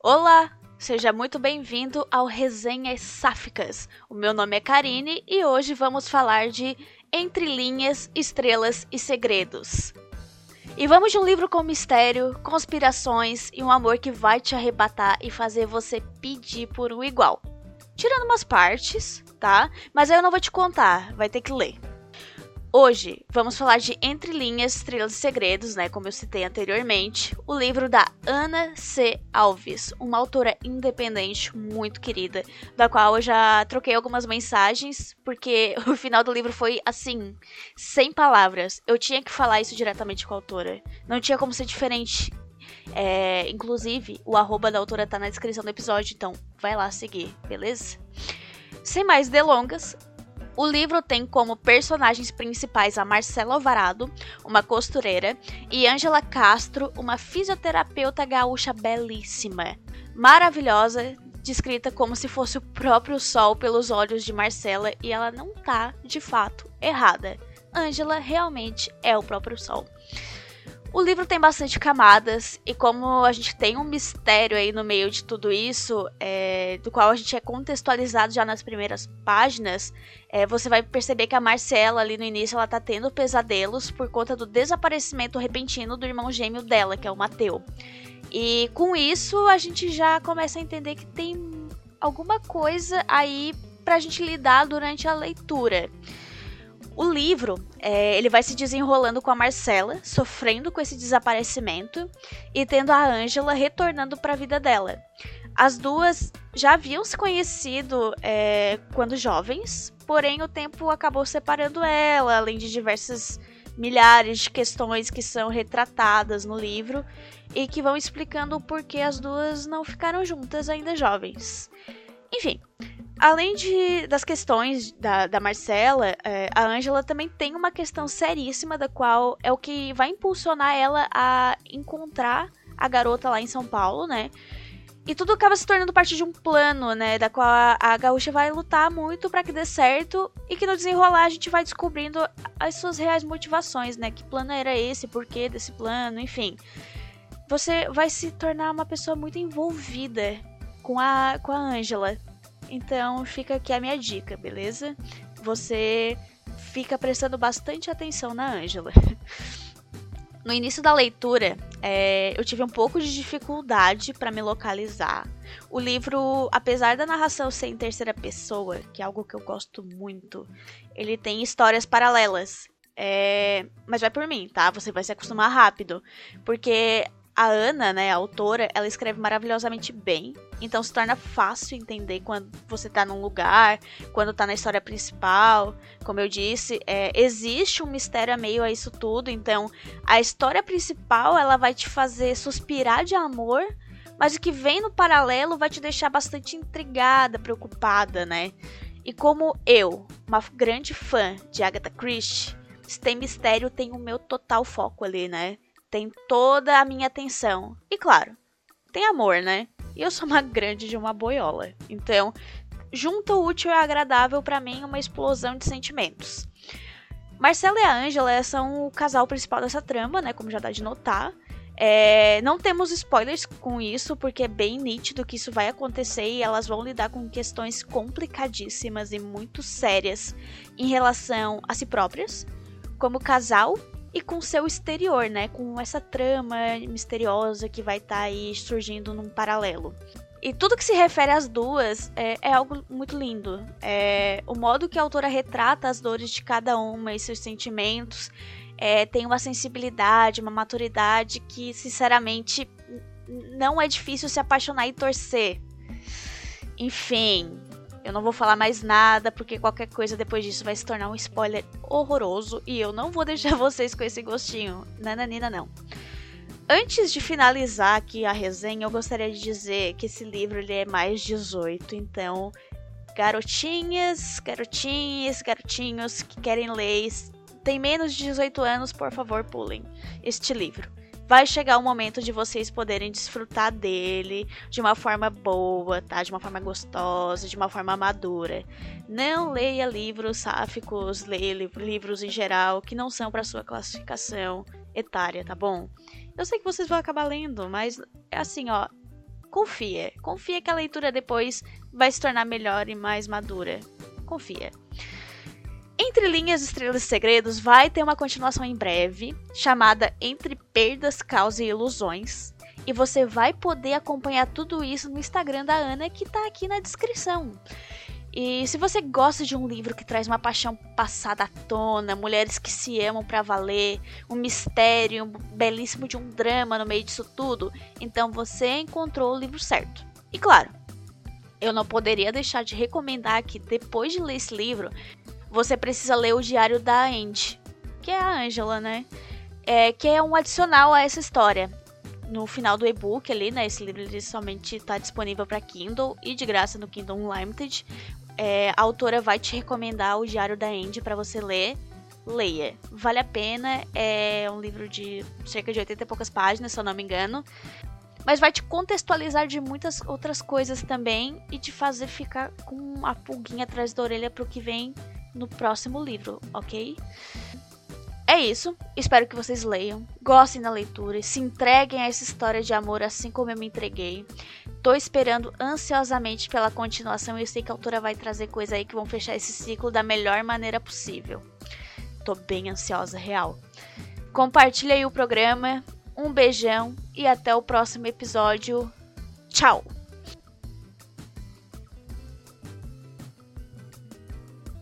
Olá, seja muito bem-vindo ao Resenhas Sáficas. O meu nome é Karine e hoje vamos falar de Entre Linhas, Estrelas e Segredos. E vamos de um livro com mistério, conspirações e um amor que vai te arrebatar e fazer você pedir por um igual. Tirando umas partes, tá? Mas eu não vou te contar, vai ter que ler. Hoje vamos falar de Entre Linhas, Estrelas e Segredos, né, como eu citei anteriormente, o livro da Ana C. Alves, uma autora independente muito querida, da qual eu já troquei algumas mensagens, porque o final do livro foi assim, sem palavras. Eu tinha que falar isso diretamente com a autora. Não tinha como ser diferente. É, inclusive, o arroba da autora tá na descrição do episódio, então vai lá seguir, beleza? Sem mais delongas, o livro tem como personagens principais a Marcela Alvarado, uma costureira, e Angela Castro, uma fisioterapeuta gaúcha belíssima, maravilhosa, descrita como se fosse o próprio sol pelos olhos de Marcela, e ela não tá, de fato, errada. Angela realmente é o próprio sol. O livro tem bastante camadas, e como a gente tem um mistério aí no meio de tudo isso, é, do qual a gente é contextualizado já nas primeiras páginas, é, você vai perceber que a Marcela, ali no início, ela tá tendo pesadelos por conta do desaparecimento repentino do irmão gêmeo dela, que é o Mateu. E com isso, a gente já começa a entender que tem alguma coisa aí pra gente lidar durante a leitura. O livro, é, ele vai se desenrolando com a Marcela, sofrendo com esse desaparecimento, e tendo a Ângela retornando para a vida dela. As duas já haviam se conhecido é, quando jovens, porém o tempo acabou separando ela, além de diversas milhares de questões que são retratadas no livro e que vão explicando o porquê as duas não ficaram juntas ainda jovens. Enfim, Além de, das questões da, da Marcela, é, a Angela também tem uma questão seríssima, da qual é o que vai impulsionar ela a encontrar a garota lá em São Paulo, né? E tudo acaba se tornando parte de um plano, né? Da qual a, a gaúcha vai lutar muito para que dê certo e que no desenrolar a gente vai descobrindo as suas reais motivações, né? Que plano era esse, porquê desse plano, enfim. Você vai se tornar uma pessoa muito envolvida com a, com a Angela. Então fica aqui a minha dica, beleza? Você fica prestando bastante atenção na Ângela. No início da leitura, é, eu tive um pouco de dificuldade para me localizar. O livro, apesar da narração ser em terceira pessoa, que é algo que eu gosto muito, ele tem histórias paralelas. É, mas vai por mim, tá? Você vai se acostumar rápido. Porque a Ana, né, a autora, ela escreve maravilhosamente bem. Então se torna fácil entender quando você tá num lugar, quando tá na história principal. Como eu disse, é, existe um mistério a meio a isso tudo. Então a história principal ela vai te fazer suspirar de amor, mas o que vem no paralelo vai te deixar bastante intrigada, preocupada, né? E como eu, uma grande fã de Agatha Christie, se tem mistério, tem o meu total foco ali, né? Tem toda a minha atenção. E claro, tem amor, né? E eu sou uma grande de uma boiola. Então, junto o útil e agradável para mim uma explosão de sentimentos. Marcela e a Angela são o casal principal dessa trama, né? Como já dá de notar. É, não temos spoilers com isso, porque é bem nítido que isso vai acontecer e elas vão lidar com questões complicadíssimas e muito sérias em relação a si próprias, como casal e com seu exterior, né? Com essa trama misteriosa que vai estar tá aí surgindo num paralelo. E tudo que se refere às duas é, é algo muito lindo. É, o modo que a autora retrata as dores de cada uma e seus sentimentos é, tem uma sensibilidade, uma maturidade que, sinceramente, não é difícil se apaixonar e torcer. Enfim, eu não vou falar mais nada, porque qualquer coisa depois disso vai se tornar um spoiler horroroso e eu não vou deixar vocês com esse gostinho. Nananina, não. Antes de finalizar aqui a resenha, eu gostaria de dizer que esse livro ele é mais 18, então garotinhas, garotinhas, garotinhos que querem ler, tem menos de 18 anos, por favor, pulem este livro vai chegar o momento de vocês poderem desfrutar dele de uma forma boa, tá? De uma forma gostosa, de uma forma madura. Não leia livros sáficos, leia livros em geral que não são para sua classificação etária, tá bom? Eu sei que vocês vão acabar lendo, mas é assim, ó, confia. Confia que a leitura depois vai se tornar melhor e mais madura. Confia. Entre Linhas, Estrelas e Segredos vai ter uma continuação em breve, chamada Entre Perdas, Caos e Ilusões. E você vai poder acompanhar tudo isso no Instagram da Ana, que tá aqui na descrição. E se você gosta de um livro que traz uma paixão passada à tona, mulheres que se amam para valer, um mistério um belíssimo de um drama no meio disso tudo, então você encontrou o livro certo. E claro, eu não poderia deixar de recomendar que depois de ler esse livro, você precisa ler o Diário da Andy, que é a Angela, né? É, que é um adicional a essa história. No final do e-book ali, né? Esse livro ele somente está disponível para Kindle e de graça no Kindle Unlimited. É, a autora vai te recomendar o Diário da Andy para você ler. Leia, vale a pena. É um livro de cerca de 80 e poucas páginas, se eu não me engano mas vai te contextualizar de muitas outras coisas também e te fazer ficar com a pulguinha atrás da orelha pro que vem no próximo livro, ok? É isso, espero que vocês leiam, gostem da leitura, se entreguem a essa história de amor assim como eu me entreguei. Tô esperando ansiosamente pela continuação e eu sei que a autora vai trazer coisa aí que vão fechar esse ciclo da melhor maneira possível. Tô bem ansiosa, real. Compartilha aí o programa, um beijão e até o próximo episódio. Tchau!